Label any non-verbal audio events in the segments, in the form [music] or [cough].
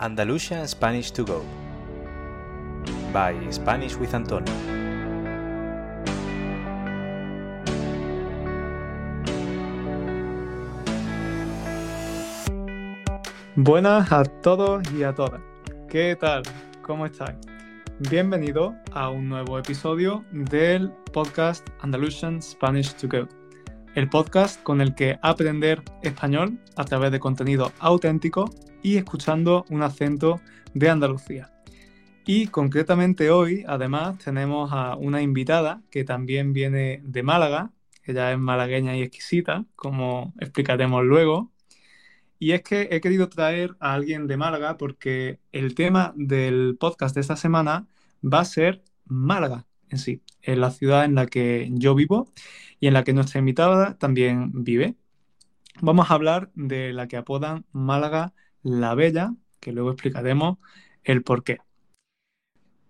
Andalusia Spanish to Go by Spanish with Antonio. Buenas a todos y a todas. ¿Qué tal? ¿Cómo estáis? Bienvenido a un nuevo episodio del podcast Andalusian Spanish to Go, el podcast con el que aprender español a través de contenido auténtico y escuchando un acento de Andalucía. Y concretamente hoy, además, tenemos a una invitada que también viene de Málaga. Ella es malagueña y exquisita, como explicaremos luego. Y es que he querido traer a alguien de Málaga porque el tema del podcast de esta semana va a ser Málaga en sí, en la ciudad en la que yo vivo y en la que nuestra invitada también vive. Vamos a hablar de la que apodan Málaga la Bella, que luego explicaremos el por qué.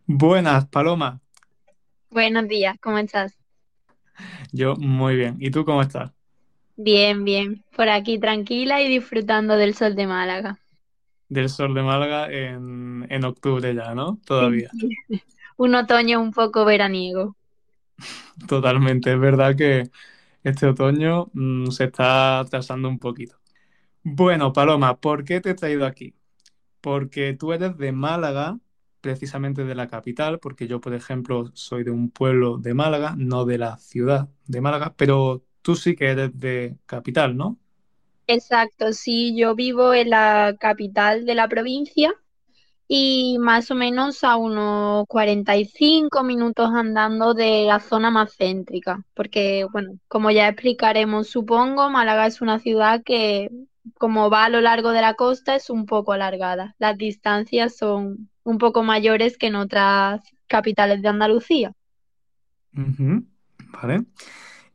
Buenas, Paloma. Buenos días, ¿cómo estás? Yo muy bien. ¿Y tú cómo estás? Bien, bien. Por aquí tranquila y disfrutando del sol de Málaga. Del sol de Málaga en, en octubre ya, ¿no? Todavía. Sí. [laughs] Un otoño un poco veraniego. Totalmente. Es verdad que este otoño mmm, se está atrasando un poquito. Bueno, Paloma, ¿por qué te he traído aquí? Porque tú eres de Málaga, precisamente de la capital, porque yo, por ejemplo, soy de un pueblo de Málaga, no de la ciudad de Málaga, pero tú sí que eres de capital, ¿no? Exacto, sí, yo vivo en la capital de la provincia y más o menos a unos 45 minutos andando de la zona más céntrica, porque, bueno, como ya explicaremos, supongo, Málaga es una ciudad que como va a lo largo de la costa, es un poco alargada. Las distancias son un poco mayores que en otras capitales de Andalucía. Uh -huh. Vale.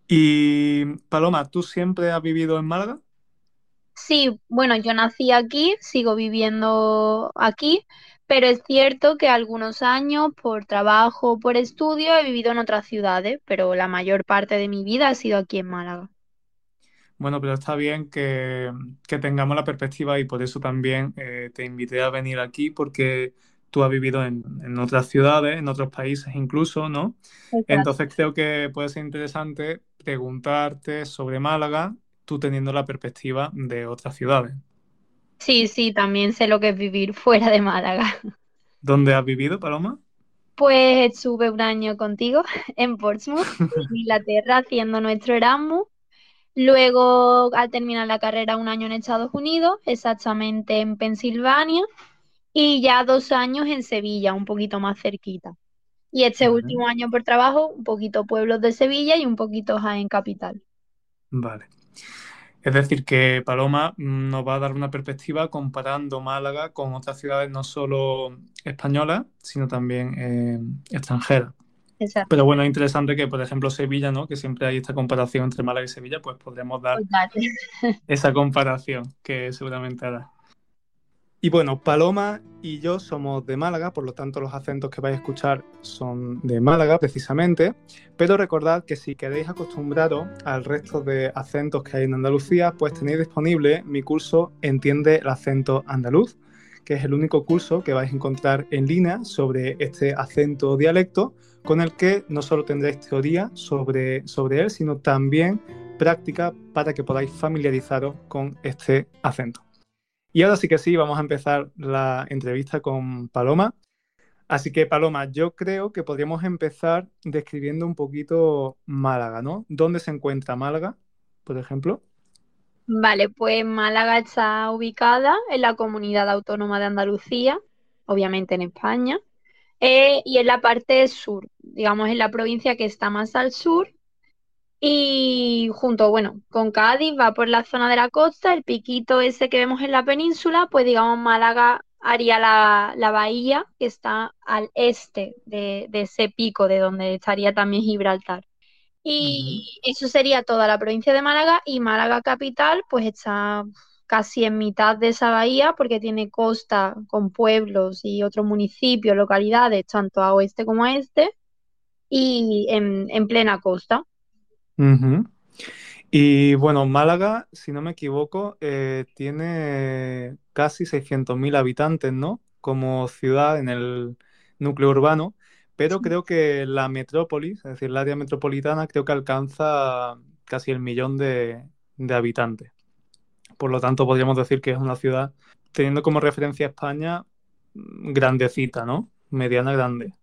Y Paloma, ¿tú siempre has vivido en Málaga? Sí, bueno, yo nací aquí, sigo viviendo aquí, pero es cierto que algunos años por trabajo, por estudio, he vivido en otras ciudades, pero la mayor parte de mi vida ha sido aquí en Málaga. Bueno, pero está bien que, que, tengamos la perspectiva y por eso también eh, te invité a venir aquí porque tú has vivido en, en, otras ciudades, en otros países incluso, ¿no? Exacto. Entonces creo que puede ser interesante preguntarte sobre Málaga, tú teniendo la perspectiva de otras ciudades. Sí, sí, también sé lo que es vivir [laughs] fuera de Málaga. ¿Dónde has vivido, Paloma? Pues estuve un año contigo [laughs] en Portsmouth, en [laughs] Inglaterra, haciendo nuestro Erasmus. Luego, al terminar la carrera, un año en Estados Unidos, exactamente en Pensilvania, y ya dos años en Sevilla, un poquito más cerquita. Y este Vale. último año por trabajo, un poquito pueblos de Sevilla y un poquito Jaén Capital. Vale. Es decir, que Paloma mm, nos va a dar una perspectiva comparando Málaga con otras ciudades no solo españolas, sino también eh, extranjeras. Exacto. Pero bueno, es interesante que, por ejemplo, Sevilla, ¿no? Que siempre hay esta comparación entre Málaga y Sevilla, pues podremos dar Total. [laughs] esa comparación que seguramente hará. Y bueno, Paloma y yo somos de Málaga, por lo tanto los acentos que vais a escuchar son de Málaga precisamente, pero recordad que si queréis acostumbraros al resto de acentos que hay en Andalucía, pues tenéis disponible mi curso Entiende el acento andaluz, que es el único curso que vais a encontrar en línea sobre este acento o dialecto, con el que no solo tendréis teoría sobre, sobre él, sino también práctica para que podáis familiarizaros con este acento. Y ahora sí que sí, vamos a empezar la entrevista con Paloma. Así que, Paloma, yo creo que podríamos empezar describiendo un poquito Málaga, ¿no? ¿Dónde se encuentra Málaga, por ejemplo? Vale, pues Málaga está ubicada en la comunidad autónoma de Andalucía, obviamente en España, eh, y en la parte sur, digamos en la provincia que está más al sur y junto, bueno, con Cádiz va por la zona de la costa, el piquito ese que vemos en la península, pues digamos Málaga haría la, la bahía que está al este de, de, ese pico, de donde estaría también Gibraltar. Y uh -huh. eso sería toda la provincia de Málaga y Málaga capital, pues está casi en mitad de esa bahía porque tiene costa con pueblos y otros municipios, localidades, tanto a oeste como a este, y en, en plena costa. Uh -huh. Y bueno, Málaga, si no me equivoco, eh, tiene casi 600.000 habitantes, ¿no? Como ciudad en el núcleo urbano, pero creo que la metrópolis, es decir, el área metropolitana, creo que alcanza casi el millón de, de habitantes. Por lo tanto, podríamos decir que es una ciudad, teniendo como referencia a España, grandecita, ¿no? Mediana grande.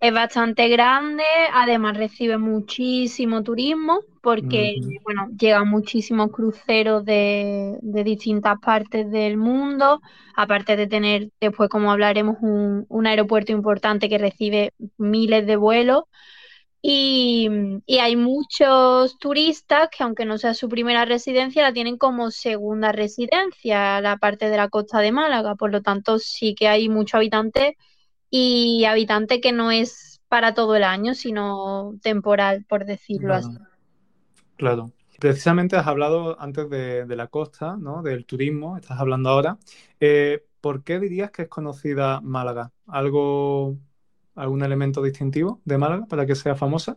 Es bastante grande, además recibe muchísimo turismo porque, bueno, llegan muchísimos cruceros de, de distintas partes del mundo, aparte de tener después, como hablaremos, un, un aeropuerto importante que recibe miles de vuelos. Y, y hay muchos turistas que, aunque no sea su primera residencia, la tienen como segunda residencia, la parte de la costa de Málaga. Por lo tanto, sí que hay muchos habitantes y habitante que no es para todo el año, sino temporal, por decirlo así. Claro, claro. Precisamente has hablado antes de, de la costa, ¿no? Del turismo, estás hablando ahora. Eh, ¿por qué dirías que es conocida Málaga? ¿Algo, algún elemento distintivo de Málaga para que sea famosa?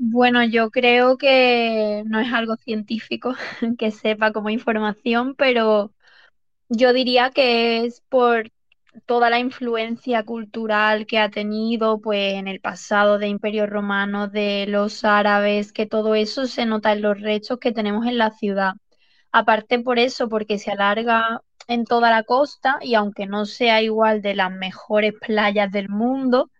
Bueno, yo creo que no es algo científico [laughs] que sepa como información, pero yo diría que es por toda la influencia cultural que ha tenido, pues en el pasado de Imperio Romano, de los árabes, que todo eso se nota en los restos que tenemos en la ciudad. Aparte por eso, porque se alarga en toda la costa y aunque no sea igual de las mejores playas del mundo,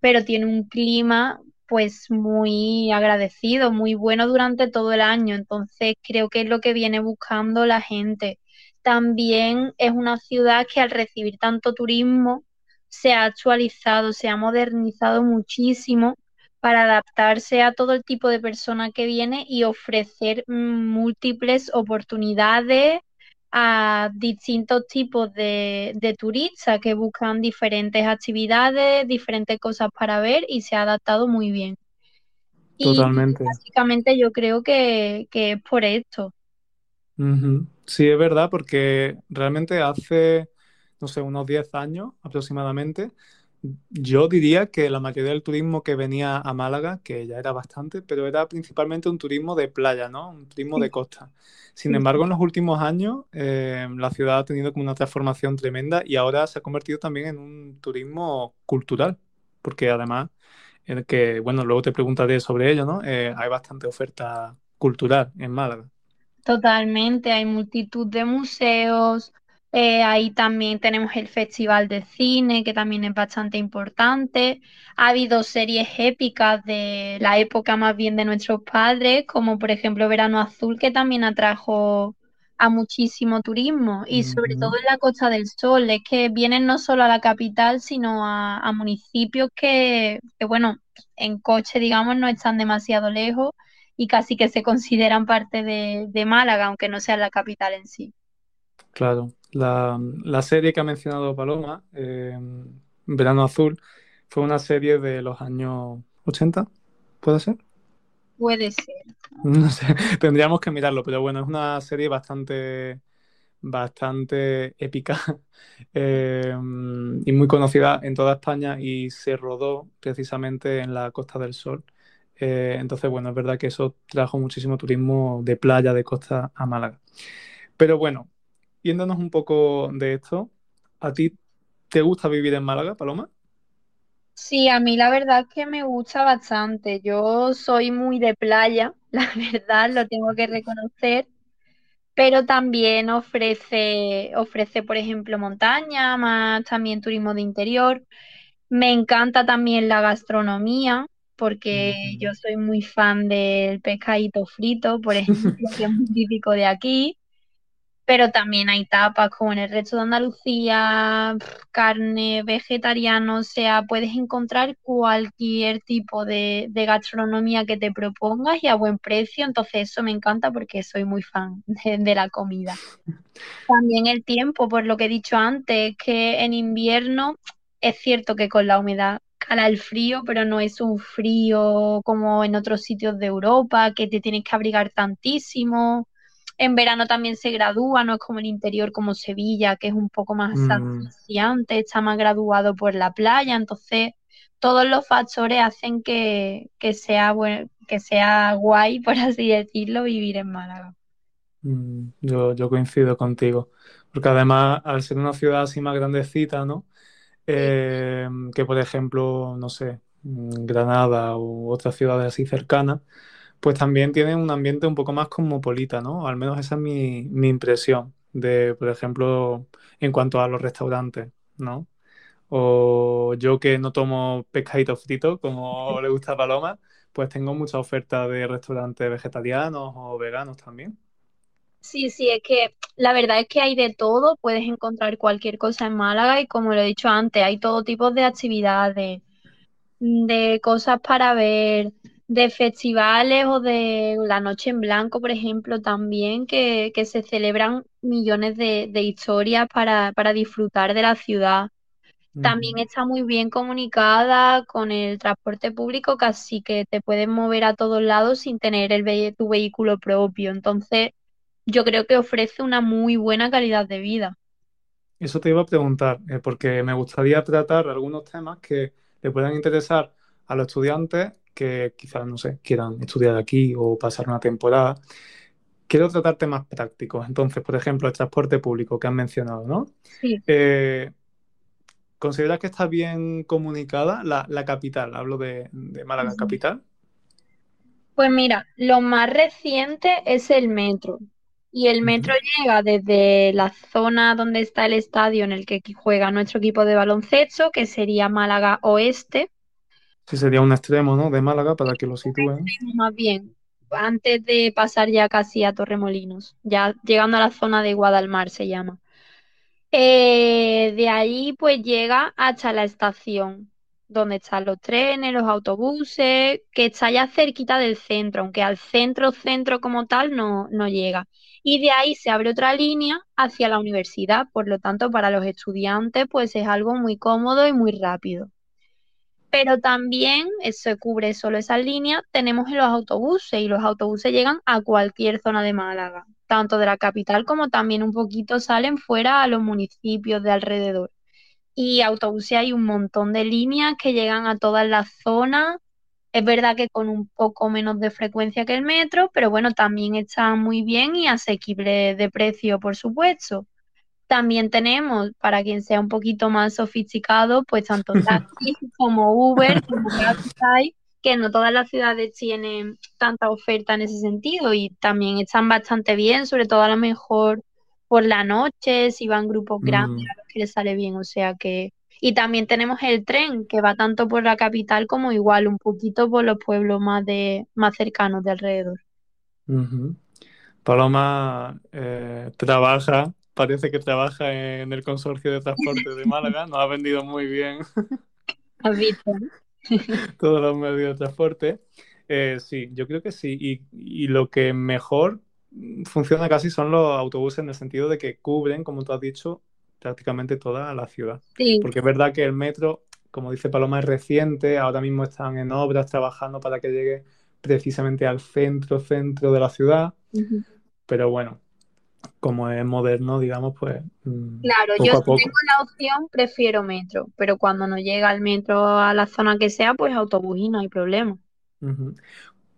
pero tiene un clima pues muy agradecido, muy bueno durante todo el año. Entonces creo que es lo que viene buscando la gente. También es una ciudad que al recibir tanto turismo se ha actualizado, se ha modernizado muchísimo para adaptarse a todo el tipo de persona que viene y ofrecer mm, múltiples oportunidades a distintos tipos de, de turistas que buscan diferentes actividades, diferentes cosas para ver y se ha adaptado muy bien. Y Totalmente. básicamente yo creo que, que es por esto. Sí, es verdad, porque realmente hace, no sé, unos 10 años aproximadamente, yo diría que la mayoría del turismo que venía a Málaga, que ya era bastante, pero era principalmente un turismo de playa, ¿no? Un turismo de costa. Sin embargo, en los últimos años, eh, la ciudad ha tenido como una transformación tremenda y ahora se ha convertido también en un turismo cultural, porque además, en el que, bueno, luego te preguntaré sobre ello, ¿no? Eh, hay bastante oferta cultural en Málaga. Totalmente, hay multitud de museos, eh, ahí también tenemos el Festival de Cine, que también es bastante importante. Ha habido series épicas de la época más bien de nuestros padres, como por ejemplo Verano Azul, que también atrajo a muchísimo turismo, y sobre todo en la Costa del Sol, es que vienen no solo a la capital, sino a, a municipios que, que, bueno, en coche, digamos, no están demasiado lejos y casi que se consideran parte de, de Málaga, aunque no sea la capital en sí. Claro, la, la serie que ha mencionado Paloma, eh, Verano Azul, fue una serie de los años 80, ¿puede ser? Puede ser. [laughs] No sé, tendríamos que mirarlo, pero bueno, es una serie bastante, bastante épica [laughs] eh, y muy conocida en toda España y se rodó precisamente en la Costa del Sol. Eh, entonces, bueno, es verdad que eso trajo muchísimo turismo de playa, de costa a Málaga. Pero bueno, yéndonos un poco de esto, ¿a ti te gusta vivir en Málaga, Paloma? Sí, a mí la verdad es que me gusta bastante. Yo soy muy de playa, [laughs] la verdad, lo tengo que reconocer, pero también ofrece, ofrece, por ejemplo, montaña, más también turismo de interior. Me encanta también la gastronomía, porque yo soy muy fan del pescadito frito, por ejemplo, que es muy [laughs] típico de aquí. pero también hay tapas como en el resto de Andalucía, carne, vegetariano, o sea, puedes encontrar cualquier tipo de, de gastronomía que te propongas y a buen precio, entonces eso me encanta porque soy muy fan [laughs] de, de la comida. También el tiempo, por lo que he dicho antes, que en invierno es cierto que con la humedad cala el frío, pero no es un frío como en otros sitios de Europa, que te tienes que abrigar tantísimo. En verano también se gradúa, no es como el interior como Sevilla, que es un poco más Mm, asfixiante, está más graduado por la playa, entonces todos los factores hacen que, que sea que sea guay, [laughs] por así decirlo, vivir en Málaga. mm, yo, yo coincido contigo, Porque además, al ser una ciudad así más grandecita, ¿no? Eh, que por ejemplo, no sé, mm, Granada u otras ciudades así cercanas, pues también tienen un ambiente un poco más cosmopolita, ¿no? Al menos esa es mi, mi impresión de, por ejemplo, en cuanto a los restaurantes, ¿no? O yo que no tomo pescadito frito, como le gusta a Paloma, pues tengo mucha oferta de restaurantes vegetarianos o veganos también. Sí, sí, es que la verdad es que hay de todo, puedes encontrar cualquier cosa en Málaga y como lo he dicho antes, hay todo tipo de actividades, de cosas para ver, de festivales o de la Noche en Blanco, por ejemplo, también, que, que se celebran millones de, de historias para, para disfrutar de la ciudad. También está muy bien comunicada con el transporte público, casi que te puedes mover a todos lados sin tener el tu vehículo propio. Entonces, yo creo que ofrece una muy buena calidad de vida. Eso te iba a preguntar, eh, porque me gustaría tratar algunos temas que le puedan interesar a los estudiantes que quizás, no sé, quieran estudiar aquí o pasar una temporada. Quiero tratar temas prácticos. Entonces, por ejemplo, el transporte público que han mencionado, ¿no? Sí. Eh, ¿consideras que está bien comunicada la, la capital? Hablo de, de Málaga capital. Pues mira, lo más reciente es el metro. Y el metro llega desde la zona donde está el estadio en el que juega nuestro equipo de baloncesto, que sería Málaga Oeste, Sí, sería un extremo, ¿no? De Málaga para que lo sitúen. más bien, antes de pasar ya casi a Torremolinos, ya llegando a la zona de Guadalmar se llama. Eh, de ahí pues llega hasta la estación, donde están los trenes, los autobuses, que está ya cerquita del centro, aunque al centro, centro como tal no, no llega. Y de ahí se abre otra línea hacia la universidad, por lo tanto para los estudiantes pues es algo muy cómodo y muy rápido. Pero también eso cubre solo esas líneas, tenemos los autobuses y los autobuses llegan a cualquier zona de Málaga, tanto de la capital como también un poquito salen fuera a los municipios de alrededor. Y autobuses hay un montón de líneas que llegan a todas las zonas. Es verdad que con un poco menos de frecuencia que el metro, pero bueno, también está muy bien y asequible de precio, por supuesto. También tenemos, para quien sea un poquito más sofisticado, pues tanto [laughs] taxis como Uber, como Cabify, que no todas las ciudades tienen tanta oferta en ese sentido y también están bastante bien, sobre todo a lo mejor por la noche, si van grupos grandes Mm, a los que les sale bien, o sea que... Y también tenemos el tren, que va tanto por la capital como igual, un poquito por los pueblos más de, más cercanos de alrededor. Paloma eh, trabaja, parece que trabaja en el consorcio de transporte de Málaga, nos ha vendido muy bien [laughs] ¿Has visto? [laughs] todos los medios de transporte. Eh, sí, yo creo que sí. Y, y lo que mejor funciona casi son los autobuses en el sentido de que cubren, como tú has dicho, prácticamente toda la ciudad. Sí. Porque es verdad que el metro, como dice Paloma, es reciente, ahora mismo están en obras trabajando para que llegue precisamente al centro, centro de la ciudad, pero bueno, como es moderno, digamos, pues mm, Claro, yo poco si tengo la opción prefiero metro, pero cuando no llega el metro a la zona que sea, pues autobús y no hay problema.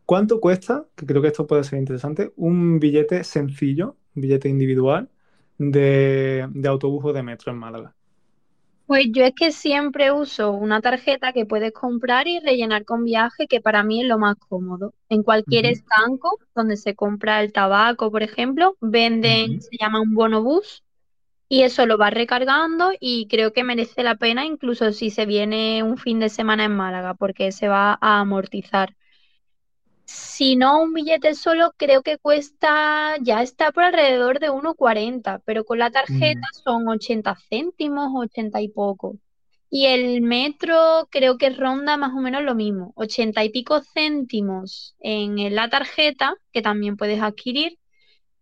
¿Cuánto cuesta? Que creo que esto puede ser interesante. Un billete sencillo, un billete individual de, de autobús o de metro en Málaga. Pues yo es que siempre uso una tarjeta que puedes comprar y rellenar con viaje, que para mí es lo más cómodo. En cualquier estanco donde se compra el tabaco, por ejemplo, venden, se llama un bonobús, y eso lo vas recargando y creo que merece la pena incluso si se viene un fin de semana en Málaga, porque se va a amortizar. Si no, un billete solo creo que cuesta, ya está por alrededor de uno cuarenta, pero con la tarjeta Mm, son 80 céntimos, 80 y poco. Y el metro creo que ronda más o menos lo mismo, 80 y pico céntimos en la tarjeta, que también puedes adquirir.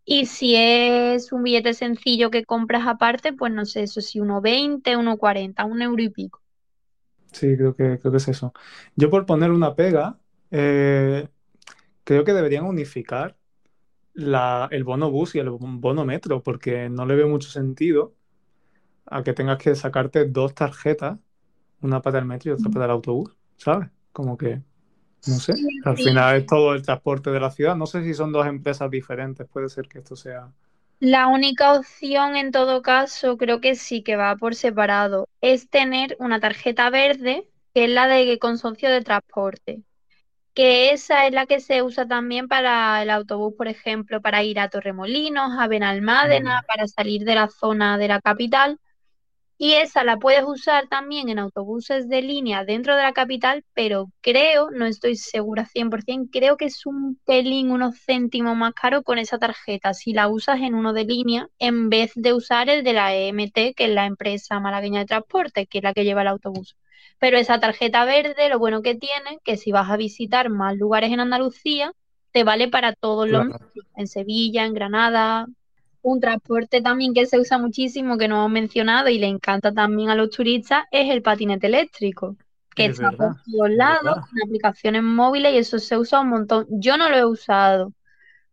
Y si es un billete sencillo que compras aparte, pues no sé, eso sí, uno veinte, uno cuarenta, un euro y pico. Sí, creo que, creo que es eso. Yo por poner una pega, eh, creo que deberían unificar la, el bono bus y el bono metro, porque no le veo mucho sentido a que tengas que sacarte dos tarjetas, una para el metro y otra para el autobús, ¿sabes? Como que, no sé, al final es todo el transporte de la ciudad. No sé si son dos empresas diferentes, puede ser que esto sea. La única opción en todo caso, creo que sí que va por separado, es tener una tarjeta verde, que es la de consorcio de transporte, que esa es la que se usa también para el autobús, por ejemplo, para ir a Torremolinos, a Benalmádena, Mm, para salir de la zona de la capital. Y esa la puedes usar también en autobuses de línea dentro de la capital, pero creo, no estoy segura 100%, creo que es un pelín, unos céntimos más caro con esa tarjeta si la usas en uno de línea en vez de usar el de la EMT, que es la empresa malagueña de transporte, que es la que lleva el autobús. Pero esa tarjeta verde, lo bueno que tiene, que si vas a visitar más lugares en Andalucía, te vale para todos los claro, en Sevilla, en Granada, un transporte también que se usa muchísimo, que no hemos mencionado y le encanta también a los turistas, es el patinete eléctrico, que es está por todos lados, con aplicaciones móviles y eso se usa un montón. Yo no lo he usado,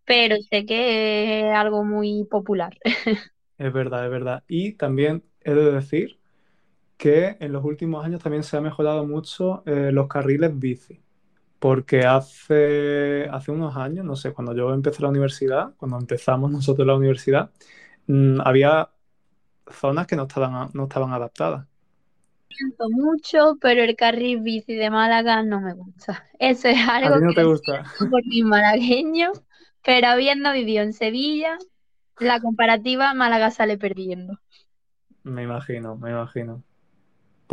pero sé que es algo muy popular. [laughs] es verdad, es verdad. Y también he de decir que en los últimos años también se ha mejorado mucho eh, los carriles bici. Porque hace, hace unos años, no sé, cuando yo empecé la universidad, cuando empezamos nosotros la universidad, mm, había zonas que no estaban, no estaban adaptadas. Siento mucho, pero el carril bici de Málaga no me gusta. [laughs] Eso es ¿A algo no que te gusta? [laughs] por mis malagueños, pero habiendo vivido en Sevilla, la comparativa Málaga sale perdiendo. Me imagino, me imagino.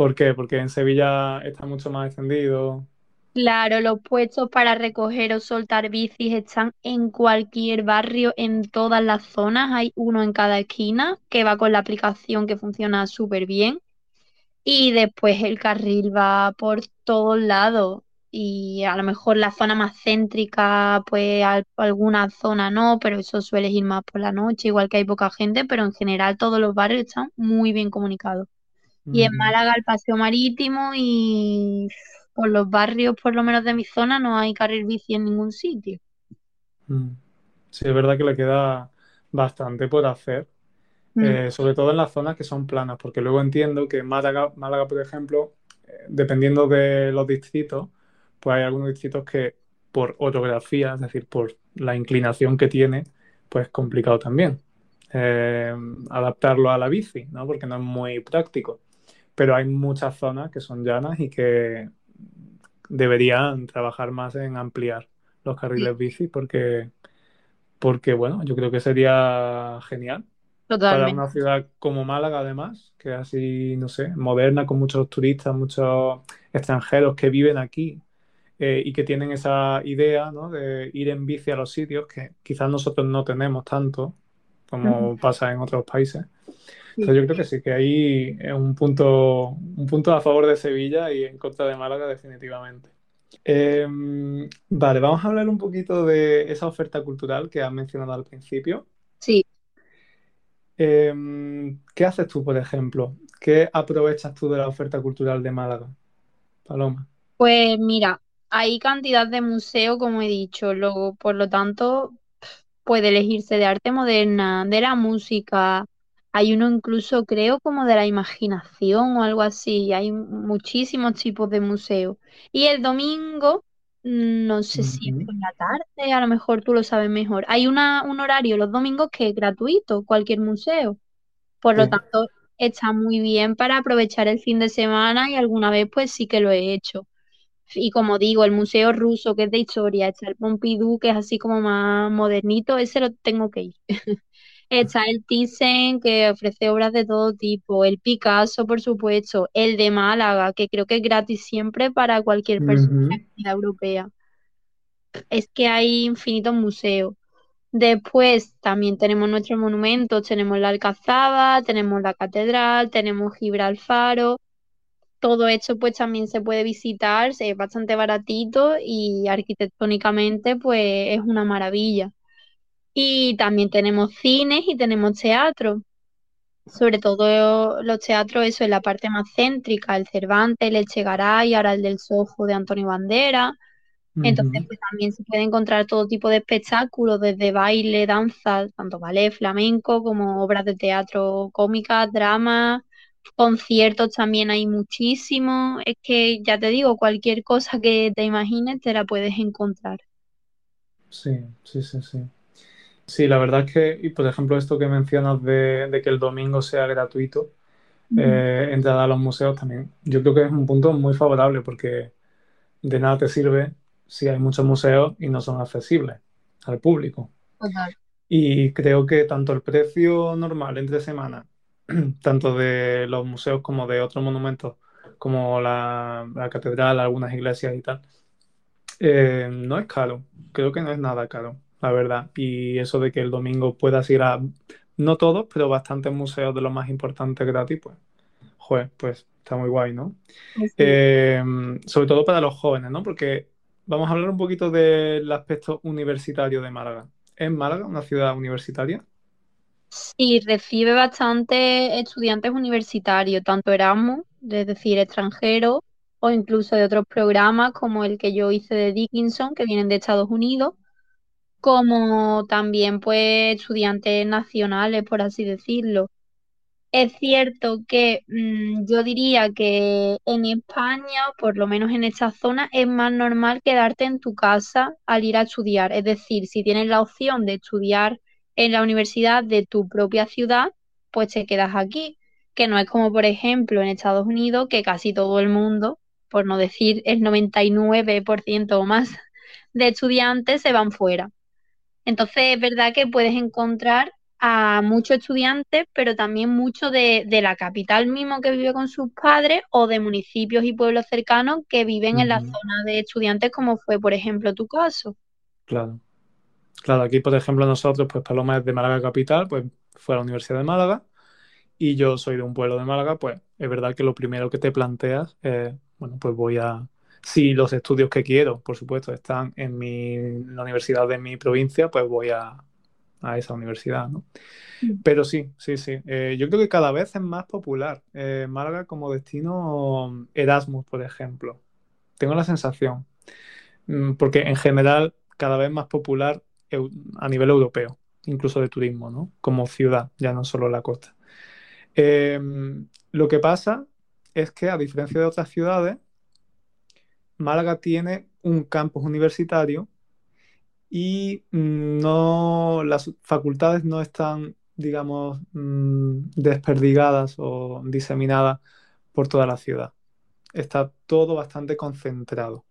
¿Por qué? Porque en Sevilla está mucho más extendido. Claro, los puestos para recoger o soltar bicis están en cualquier barrio, en todas las zonas. Hay uno en cada esquina que va con la aplicación que funciona súper bien. Y después el carril va por todos lados. Y a lo mejor la zona más céntrica, pues al- alguna zona no, pero eso suele ir más por la noche, igual que hay poca gente, pero en general todos los barrios están muy bien comunicados. Y en. Málaga el paseo marítimo y por los barrios, por lo menos de mi zona, no hay carril bici en ningún sitio. Mm. Sí, es verdad que le queda bastante por hacer, Mm, eh, sobre todo en las zonas que son planas, porque luego entiendo que Málaga, Málaga, por ejemplo, eh, dependiendo de los distritos, pues hay algunos distritos que por orografía, es decir, por la inclinación que tiene, pues es complicado también eh, adaptarlo a la bici, ¿no? Porque no es muy práctico. Pero hay muchas zonas que son llanas y que deberían trabajar más en ampliar los carriles bici porque, porque bueno, yo creo que sería genial para totalmente. una ciudad como Málaga, además, que es así, no sé, moderna, con muchos turistas, muchos extranjeros que viven aquí eh, y que tienen esa idea, ¿no? de ir en bici a los sitios que quizás nosotros no tenemos tanto como pasa en otros países. Yo creo que sí, que ahí es un punto, un punto a favor de Sevilla y en contra de Málaga definitivamente. Eh, vale, vamos a hablar un poquito de esa oferta cultural que has mencionado al principio. Sí. Eh, ¿qué haces tú, por ejemplo? ¿Qué aprovechas tú de la oferta cultural de Málaga, Paloma? Pues mira, hay cantidad de museos, como he dicho, luego, por lo tanto, puede elegirse de arte moderna, de la música, hay uno incluso, creo, como de la imaginación o algo así, hay muchísimos tipos de museos. Y el domingo, mm, no sé si es Ujú. por la tarde, a lo mejor tú lo sabes mejor, hay una, un horario los domingos que es gratuito, cualquier museo. Por lo tanto, está muy bien para aprovechar el fin de semana y alguna vez pues sí que lo he hecho. Y como digo, el Museo Ruso, que es de historia, está el Pompidou, que es así como más modernito, ese lo tengo que ir. [laughs] Está el Thyssen, que ofrece obras de todo tipo, el Picasso, por supuesto, el de Málaga, que creo que es gratis siempre para cualquier persona de la europea. Es que hay infinitos museos. Después también tenemos nuestros monumentos, tenemos la Alcazaba, tenemos la Catedral, tenemos Gibralfaro. Todo esto pues también se puede visitar, es bastante baratito y arquitectónicamente pues es una maravilla. Y también tenemos cines y tenemos teatro, sobre todo los teatros, eso en la parte más céntrica, el Cervantes, el Echegaray, ahora el del Sojo de Antonio Bandera. Entonces pues también se puede encontrar todo tipo de espectáculos, desde baile, danza, tanto ballet, flamenco, como obras de teatro cómicas, dramas Conciertos también hay muchísimos. Es que ya te digo, cualquier cosa que te imagines te la puedes encontrar. Sí, sí, sí, sí. Sí, la verdad es que, y por ejemplo, esto que mencionas de, de que el domingo sea gratuito, eh, entrada a los museos también, yo creo que es un punto muy favorable porque de nada te sirve si hay muchos museos y no son accesibles al público. Total. Y creo que tanto el precio normal entre semanas, [clears throat] tanto de los museos como de otros monumentos, como la, la catedral, algunas iglesias y tal, eh, no es caro. Creo que no es nada caro, la verdad. Y eso de que el domingo puedas ir a, no todos, pero bastantes museos de los más importantes gratis, pues, joder, pues está muy guay, ¿no? Pues sí. Eh, sobre todo para los jóvenes, ¿no? Porque vamos a hablar un poquito del aspecto universitario de Málaga. ¿Es Málaga una ciudad universitaria? Sí, recibe bastante estudiantes universitarios, tanto Erasmus, es decir, extranjeros, o incluso de otros programas como el que yo hice de Dickinson, que vienen de Estados Unidos, como también pues estudiantes nacionales, por así decirlo. Es cierto que mm, yo diría que en España, por lo menos en esta zona, es más normal quedarte en tu casa al ir a estudiar. Es decir, si tienes la opción de estudiar en la universidad de tu propia ciudad, pues te quedas aquí. Que no es como, por ejemplo, en Estados Unidos, que casi todo el mundo, por no decir el 99% o más de estudiantes se van fuera. Entonces, es verdad que puedes encontrar a muchos estudiantes, pero también muchos de, de la capital mismo que vive con sus padres o de municipios y pueblos cercanos que viven en la zona de estudiantes, como fue, por ejemplo, tu caso. Claro. Claro, aquí, por ejemplo, nosotros, pues Paloma es de Málaga capital, pues fue a la Universidad de Málaga, y yo soy de un pueblo de Málaga, pues es verdad que lo primero que te planteas es, bueno, pues voy a... Si los estudios que quiero, por supuesto, están en mi, en la universidad de mi provincia, pues voy a, a esa universidad, ¿no? Pero sí, sí, sí. Eh, yo creo que cada vez es más popular eh, Málaga como destino Erasmus, por ejemplo. Tengo la sensación. Mm, Porque en general cada vez más popular a nivel europeo, incluso de turismo, ¿no? Como ciudad, ya no solo la costa. Eh, lo que pasa es que a diferencia de otras ciudades, Málaga tiene un campus universitario y mm, no, las facultades no están, digamos, mm, desperdigadas o diseminadas por toda la ciudad. Está todo bastante concentrado.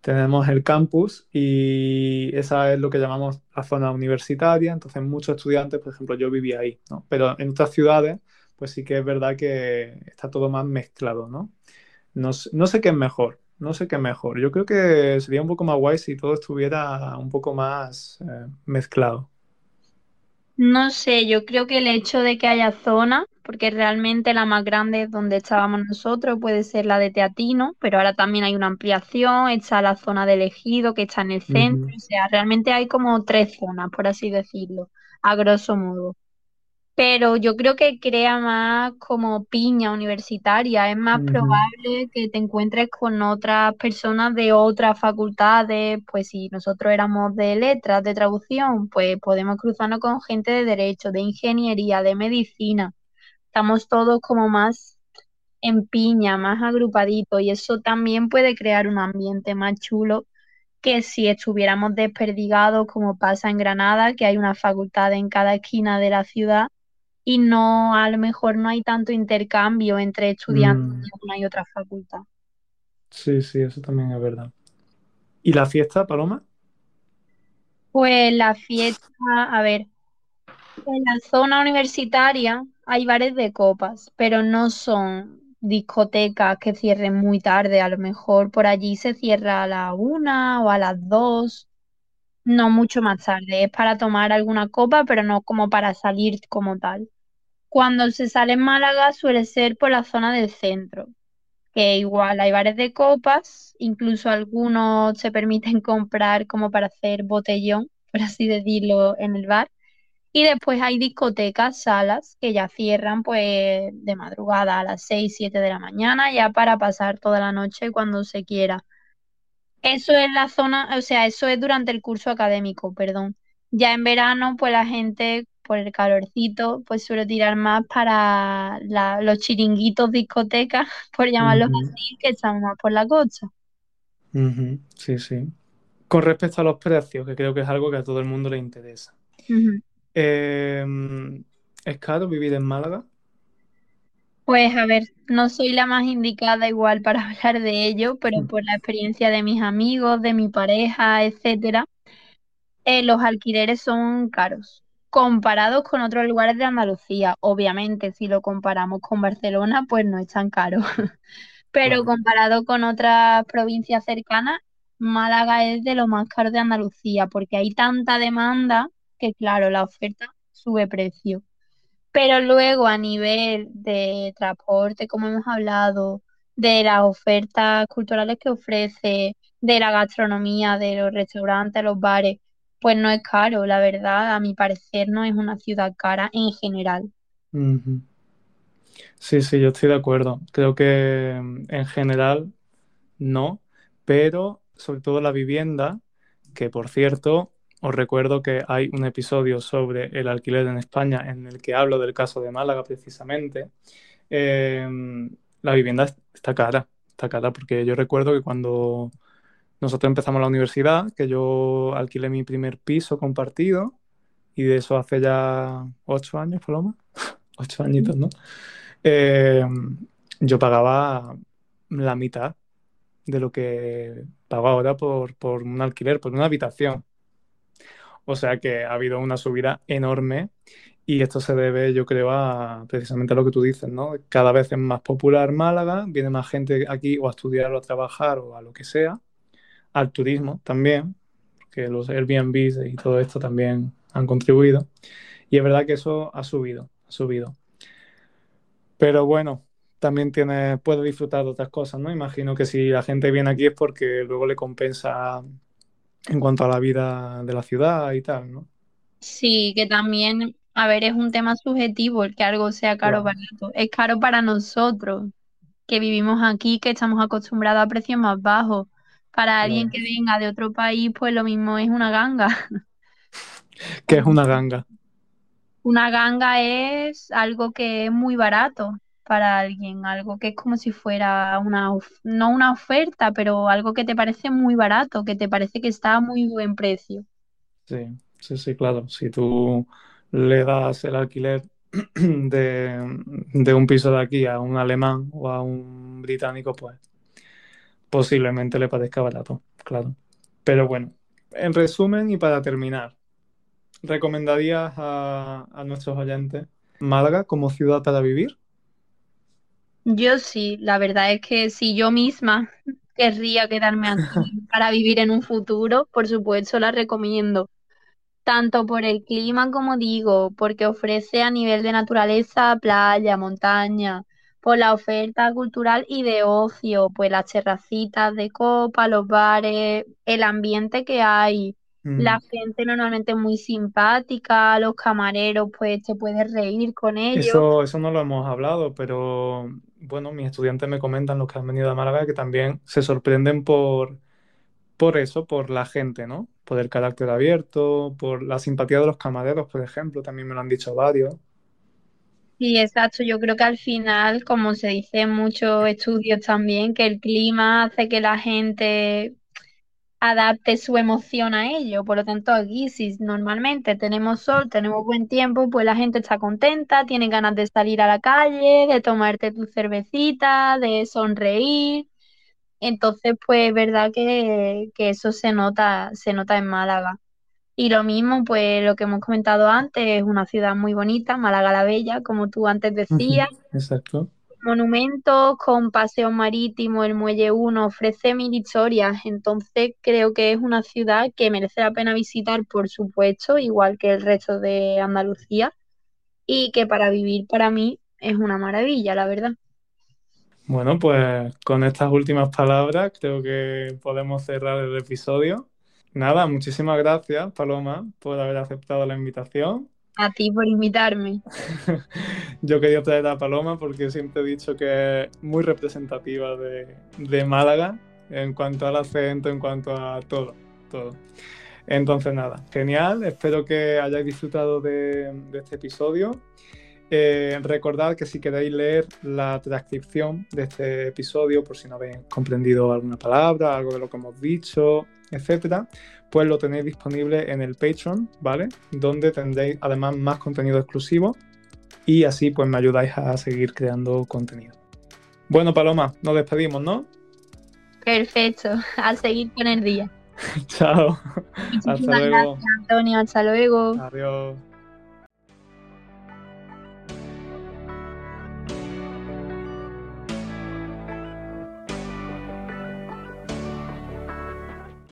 Tenemos el campus y esa es lo que llamamos la zona universitaria. Entonces, muchos estudiantes, por ejemplo, yo vivía ahí, ¿no? Pero en otras ciudades, pues sí que es verdad que está todo más mezclado, ¿no? No, sé- no sé qué es mejor, no sé qué mejor. Yo creo que sería un poco más guay si todo estuviera un poco más eh, mezclado. No sé, yo creo que el hecho de que haya zonas, porque realmente la más grande es donde estábamos nosotros, puede ser la de Teatino, pero ahora también hay una ampliación, está la zona de Ejido, que está en el centro, o sea, realmente hay como tres zonas, por así decirlo, a grosso modo. Pero yo creo que crea más como piña universitaria. Es más probable que te encuentres con otras personas de otras facultades. Pues si nosotros éramos de letras, de traducción, pues podemos cruzarnos con gente de derecho, de ingeniería, de medicina. Estamos todos como más en piña, más agrupaditos. Y eso también puede crear un ambiente más chulo que si estuviéramos desperdigados, como pasa en Granada, que hay una facultad en cada esquina de la ciudad y no, a lo mejor no hay tanto intercambio entre estudiantes mm, de una y otra facultad. Sí, sí, eso también es verdad. ¿Y la fiesta, Paloma? Pues la fiesta, a ver, en la zona universitaria hay bares de copas, pero no son discotecas que cierren muy tarde, a lo mejor por allí se cierra a la una o a las dos, no mucho más tarde, es para tomar alguna copa, pero no como para salir como tal. Cuando se sale en Málaga suele ser por la zona del centro. que igual hay bares de copas, incluso algunos se permiten [laughs] comprar como para hacer botellón, por así decirlo, en el bar. Y después hay discotecas, salas que ya cierran pues de madrugada a las 6 7 de la mañana, ya para pasar toda la noche cuando se quiera. Eso es la zona, o sea, eso es durante el curso académico, perdón. Ya en verano, pues la gente, por el calorcito, pues suele tirar más para la- los chiringuitos discotecas, [laughs] por llamarlos así, que están más por la costa. Sí, sí. Con respecto a los precios, que creo que es algo que a todo el mundo le interesa. Eh, ¿es caro vivir en Málaga? Pues a ver, no soy la más indicada igual para [laughs] hablar de ello, pero Mm. por la experiencia de mis amigos, de mi pareja, etcétera, eh, los alquileres son caros. Comparados con otros lugares de Andalucía, obviamente, si lo comparamos con Barcelona, pues no es tan caro. [laughs] Pero comparado con otras provincias cercanas, Málaga es de lo más caro de Andalucía, porque hay tanta demanda que, claro, la oferta sube precio. Pero luego a nivel de transporte, como hemos hablado, de las ofertas culturales que ofrece, de la gastronomía, de los restaurantes, los bares, pues no es caro, la verdad, a mi parecer no es una ciudad cara en general. Sí, sí, yo estoy de acuerdo. Creo que mm, en general no, pero sobre todo la vivienda, que por cierto, os recuerdo que hay un episodio sobre el alquiler en España en el que hablo del caso de Málaga precisamente. Eh, la vivienda es- está cara, está cara porque yo recuerdo que cuando nosotros empezamos la universidad, que yo alquilé mi primer piso compartido y de eso hace ya ocho años, Paloma, [laughs] ocho añitos, ¿no? Eh, yo pagaba la mitad de lo que pago ahora por, por un alquiler, por una habitación. O sea que ha habido una subida enorme y esto se debe, yo creo, a precisamente a lo que tú dices, ¿no? Cada vez es más popular Málaga, viene más gente aquí o a estudiar o a trabajar o a lo que sea, al turismo también, que los Airbnb y todo esto también han contribuido. Y es verdad que eso ha subido, ha subido. Pero bueno, también tiene, puede disfrutar de otras cosas, ¿no? Imagino que si la gente viene aquí es porque luego le compensa en cuanto a la vida de la ciudad y tal, ¿no? Sí, que también, a ver, es un tema subjetivo el que algo sea caro o Claro. barato. Es caro para nosotros, que vivimos aquí, que estamos acostumbrados a precios más bajos. Para alguien Claro. que venga de otro país, pues lo mismo es una ganga. ¿Qué es una ganga? Una ganga es algo que es muy barato para alguien, algo que es como si fuera una, no una oferta, pero algo que te parece muy barato, que te parece que está a muy buen precio. Sí, sí, sí, claro. Si tú le das el alquiler [clears throat] de, de un piso de aquí a un alemán o a un británico, pues posiblemente le parezca barato, claro. Pero bueno, en resumen y para terminar, ¿recomendarías a, a nuestros oyentes Málaga como ciudad para vivir? Yo sí, la verdad es que si yo misma querría quedarme aquí [laughs] para vivir en un futuro, por supuesto la recomiendo. Tanto por el clima como digo, porque ofrece a nivel de naturaleza, playa, montaña, por la oferta cultural y de ocio, pues las terracitas de copa, los bares, el ambiente que hay, la Mm. gente normalmente muy simpática, los camareros, pues te puedes reír con ellos. Eso, eso no lo hemos hablado, pero bueno, mis estudiantes me comentan, los que han venido a Málaga, que también se sorprenden por, por eso, por la gente, ¿no? Por el carácter abierto, por la simpatía de los camareros, por ejemplo, también me lo han dicho varios. Sí, exacto. Yo creo que al final, como se dice en muchos estudios también, que el clima hace que la gente adapte su emoción a ello. Por lo tanto, aquí si normalmente tenemos sol, tenemos buen tiempo, pues la gente está contenta, tiene ganas de salir a la calle, de tomarte tu cervecita, de sonreír. Entonces, pues es verdad que, que eso se nota, se nota en Málaga. Y lo mismo, pues lo que hemos comentado antes, es una ciudad muy bonita, Málaga la Bella, como tú antes decías. Exacto. Monumentos con paseo marítimo, el Muelle 1 ofrece mil historias, entonces creo que es una ciudad que merece la pena visitar, por supuesto, igual que el resto de Andalucía, y que para vivir para mí es una maravilla, la verdad. Bueno, pues con estas últimas palabras creo que podemos cerrar el episodio. Nada, muchísimas gracias, Paloma, por haber aceptado la invitación. A ti por invitarme. [laughs] Yo quería traer a Paloma porque siempre he dicho que es muy representativa de, Málaga en cuanto al acento, en cuanto a todo, todo. Entonces nada, genial, espero que hayáis disfrutado de, de este episodio. Eh, recordad que si queréis leer la transcripción de este episodio, por si no habéis comprendido alguna palabra, algo de lo que hemos dicho, etcétera, pues lo tenéis disponible en el Patreon, ¿vale? Donde tendréis además más contenido exclusivo y así pues me ayudáis a seguir creando contenido. Bueno, Paloma, nos despedimos, ¿no? Perfecto, a seguir con el día. [laughs] Chao. Muchísimas gracias, Antonio. Hasta luego. Adiós.